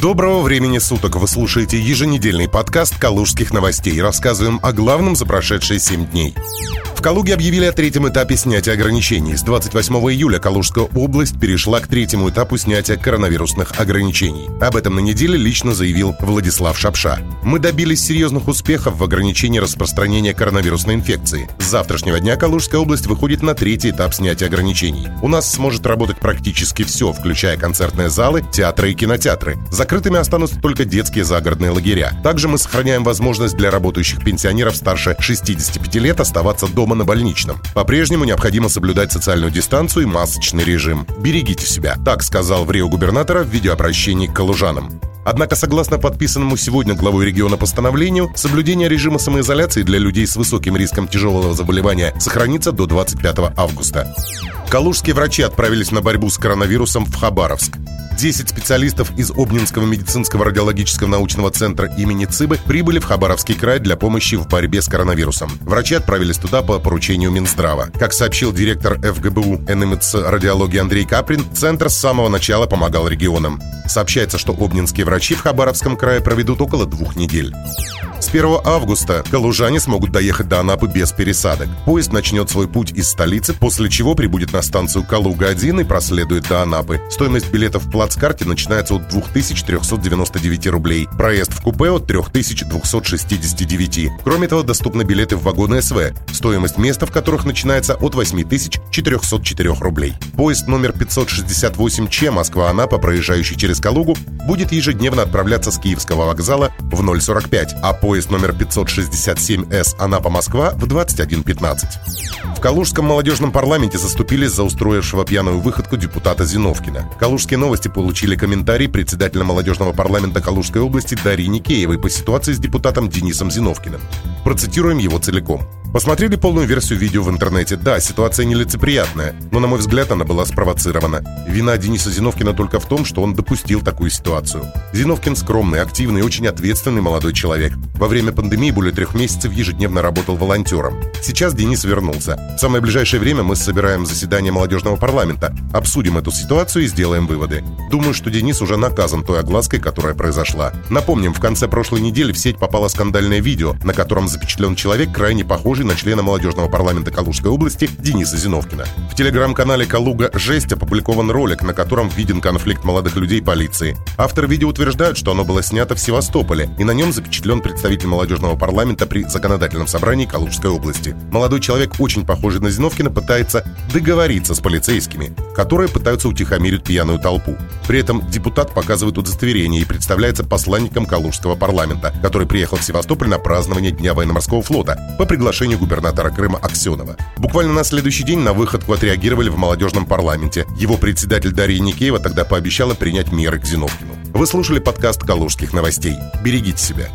Доброго времени суток! Вы слушаете еженедельный подкаст «Калужских новостей». Рассказываем о главном за прошедшие 7 дней. В Калуге объявили о третьем этапе снятия ограничений. С 28 июля Калужская область перешла к третьему этапу снятия коронавирусных ограничений. Об этом на неделе лично заявил Владислав Шапша. Мы добились серьезных успехов в ограничении распространения коронавирусной инфекции. С завтрашнего дня Калужская область выходит на третий этап снятия ограничений. У нас сможет работать практически все, включая концертные залы, театры и кинотеатры. Закрытыми останутся только детские загородные лагеря. Также мы сохраняем возможность для работающих пенсионеров старше 65 лет оставаться дома на больничном. По-прежнему необходимо соблюдать социальную дистанцию и масочный режим. Берегите себя, так сказал в Рио губернатора в видеообращении к калужанам. Однако, согласно подписанному сегодня главой региона постановлению, соблюдение режима самоизоляции для людей с высоким риском тяжелого заболевания сохранится до 25 августа. Калужские врачи отправились на борьбу с коронавирусом в Хабаровск. 10 специалистов из Обнинского медицинского радиологического научного центра имени ЦИБы прибыли в Хабаровский край для помощи в борьбе с коронавирусом. Врачи отправились туда по поручению Минздрава. Как сообщил директор ФГБУ НМЦ радиологии Андрей Каприн, центр с самого начала помогал регионам. Сообщается, что обнинские врачи в Хабаровском крае проведут около двух недель. С 1 августа калужане смогут доехать до Анапы без пересадок. Поезд начнет свой путь из столицы, после чего прибудет на станцию Калуга-1 и проследует до Анапы. Стоимость билетов в плацкарте начинается от 2399 рублей. Проезд в купе от 3269. Кроме того, доступны билеты в вагоны СВ, стоимость места в которых начинается от 8404 рублей. Поезд номер 568Ч Москва-Анапа, проезжающий через Калугу, будет ежедневно отправляться с Киевского вокзала в 045, а поезд номер 567С Анапа-Москва в 21.15. В Калужском молодежном парламенте заступились за устроившего пьяную выходку депутата Зиновкина. Калужские новости получили комментарий председателя молодежного парламента Калужской области Дарьи Никеевой по ситуации с депутатом Денисом Зиновкиным. Процитируем его целиком. Посмотрели полную версию видео в интернете. Да, ситуация нелицеприятная, но, на мой взгляд, она была спровоцирована. Вина Дениса Зиновкина только в том, что он допустил такую ситуацию. Зиновкин скромный, активный и очень ответственный молодой человек. Во время пандемии более трех месяцев ежедневно работал волонтером. Сейчас Денис вернулся. В самое ближайшее время мы собираем заседание молодежного парламента, обсудим эту ситуацию и сделаем выводы. Думаю, что Денис уже наказан той оглаской, которая произошла. Напомним, в конце прошлой недели в сеть попало скандальное видео, на котором запечатлен человек, крайне похожий на члена молодежного парламента Калужской области Дениса Зиновкина. В телеграм-канале «Калуга Жесть» опубликован ролик, на котором виден конфликт молодых людей полиции. Автор видео утверждают, что оно было снято в Севастополе, и на нем запечатлен представитель молодежного парламента при законодательном собрании Калужской области. Молодой человек, очень похожий на Зиновкина, пытается договориться с полицейскими, которые пытаются утихомирить пьяную толпу. При этом депутат показывает удостоверение и представляется посланником Калужского парламента, который приехал в Севастополь на празднование Дня военно-морского флота по приглашению губернатора Крыма Аксенова. Буквально на следующий день на выходку отреагировали в молодежном парламенте. Его председатель Дарья Никеева тогда пообещала принять меры к Зиновкину. Вы слушали подкаст «Калужских новостей». Берегите себя.